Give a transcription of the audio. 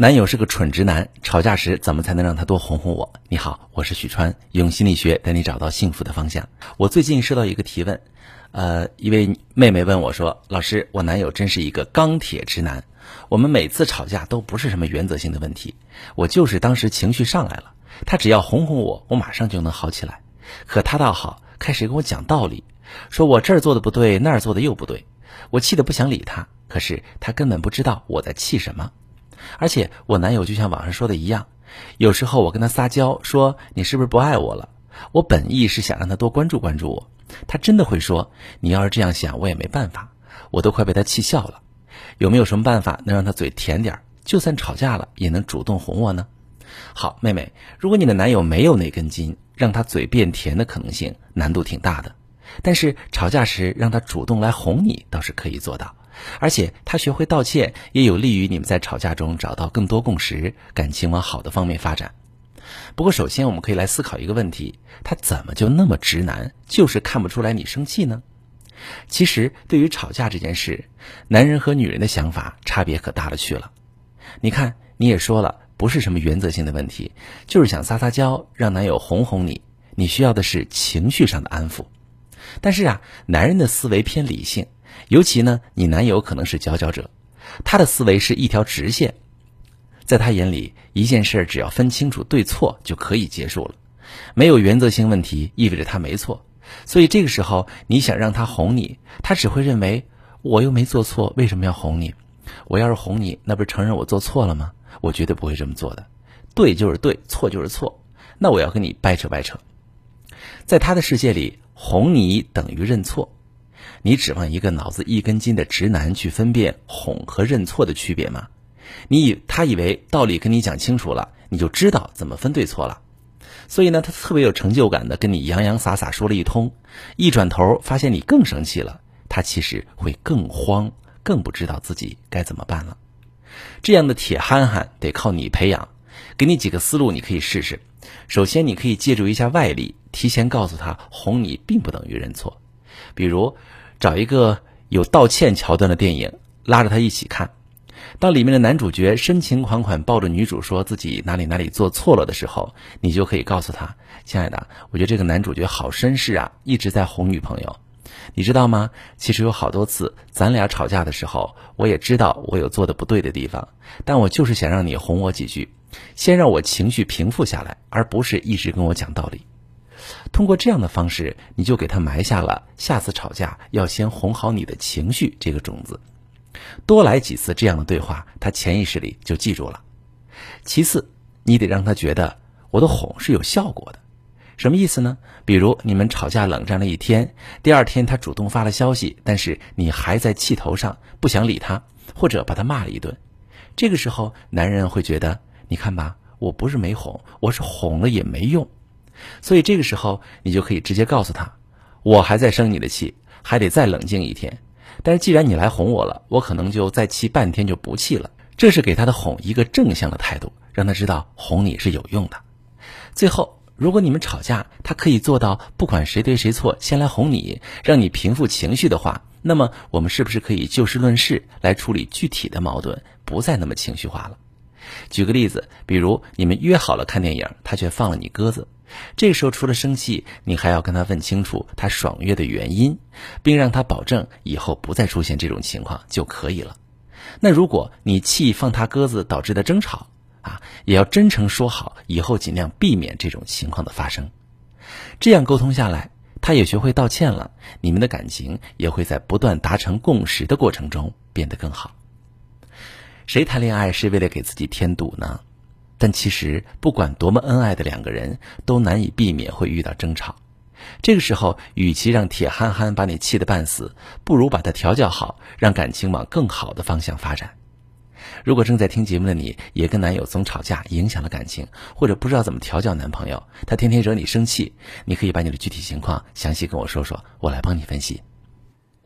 男友是个蠢直男，吵架时怎么才能让他多哄哄我？你好，我是许川，用心理学带你找到幸福的方向。我最近收到一个提问，呃，一位妹妹问我说：“老师，我男友真是一个钢铁直男，我们每次吵架都不是什么原则性的问题，我就是当时情绪上来了，他只要哄哄我，我马上就能好起来。可他倒好，开始跟我讲道理，说我这儿做的不对，那儿做的又不对，我气得不想理他，可是他根本不知道我在气什么。”而且我男友就像网上说的一样，有时候我跟他撒娇说你是不是不爱我了？我本意是想让他多关注关注我，他真的会说你要是这样想我也没办法，我都快被他气笑了。有没有什么办法能让他嘴甜点，就算吵架了也能主动哄我呢？好，妹妹，如果你的男友没有那根筋，让他嘴变甜的可能性难度挺大的，但是吵架时让他主动来哄你倒是可以做到。而且他学会道歉，也有利于你们在吵架中找到更多共识，感情往好的方面发展。不过，首先我们可以来思考一个问题：他怎么就那么直男，就是看不出来你生气呢？其实，对于吵架这件事，男人和女人的想法差别可大了去了。你看，你也说了，不是什么原则性的问题，就是想撒撒娇，让男友哄哄你。你需要的是情绪上的安抚。但是啊，男人的思维偏理性。尤其呢，你男友可能是佼佼者，他的思维是一条直线，在他眼里，一件事只要分清楚对错就可以结束了，没有原则性问题意味着他没错，所以这个时候你想让他哄你，他只会认为我又没做错，为什么要哄你？我要是哄你，那不是承认我做错了吗？我绝对不会这么做的，对就是对，错就是错，那我要跟你掰扯掰扯，在他的世界里，哄你等于认错。你指望一个脑子一根筋的直男去分辨哄和认错的区别吗？你以他以为道理跟你讲清楚了，你就知道怎么分对错了。所以呢，他特别有成就感的跟你洋洋洒洒说了一通，一转头发现你更生气了，他其实会更慌，更不知道自己该怎么办了。这样的铁憨憨得靠你培养，给你几个思路，你可以试试。首先，你可以借助一下外力，提前告诉他哄你并不等于认错，比如。找一个有道歉桥段的电影，拉着他一起看。当里面的男主角深情款款抱着女主说自己哪里哪里做错了的时候，你就可以告诉他：“亲爱的，我觉得这个男主角好绅士啊，一直在哄女朋友。你知道吗？其实有好多次咱俩吵架的时候，我也知道我有做的不对的地方，但我就是想让你哄我几句，先让我情绪平复下来，而不是一直跟我讲道理。”通过这样的方式，你就给他埋下了下次吵架要先哄好你的情绪这个种子。多来几次这样的对话，他潜意识里就记住了。其次，你得让他觉得我的哄是有效果的。什么意思呢？比如你们吵架冷战了一天，第二天他主动发了消息，但是你还在气头上，不想理他，或者把他骂了一顿。这个时候，男人会觉得，你看吧，我不是没哄，我是哄了也没用。所以这个时候，你就可以直接告诉他，我还在生你的气，还得再冷静一天。但是既然你来哄我了，我可能就再气半天就不气了。这是给他的哄一个正向的态度，让他知道哄你是有用的。最后，如果你们吵架，他可以做到不管谁对谁错，先来哄你，让你平复情绪的话，那么我们是不是可以就事论事来处理具体的矛盾，不再那么情绪化了？举个例子，比如你们约好了看电影，他却放了你鸽子。这个时候除了生气，你还要跟他问清楚他爽约的原因，并让他保证以后不再出现这种情况就可以了。那如果你气放他鸽子导致的争吵啊，也要真诚说好，以后尽量避免这种情况的发生。这样沟通下来，他也学会道歉了，你们的感情也会在不断达成共识的过程中变得更好。谁谈恋爱是为了给自己添堵呢？但其实，不管多么恩爱的两个人，都难以避免会遇到争吵。这个时候，与其让铁憨憨把你气得半死，不如把他调教好，让感情往更好的方向发展。如果正在听节目的你也跟男友总吵架，影响了感情，或者不知道怎么调教男朋友，他天天惹你生气，你可以把你的具体情况详细跟我说说，我来帮你分析。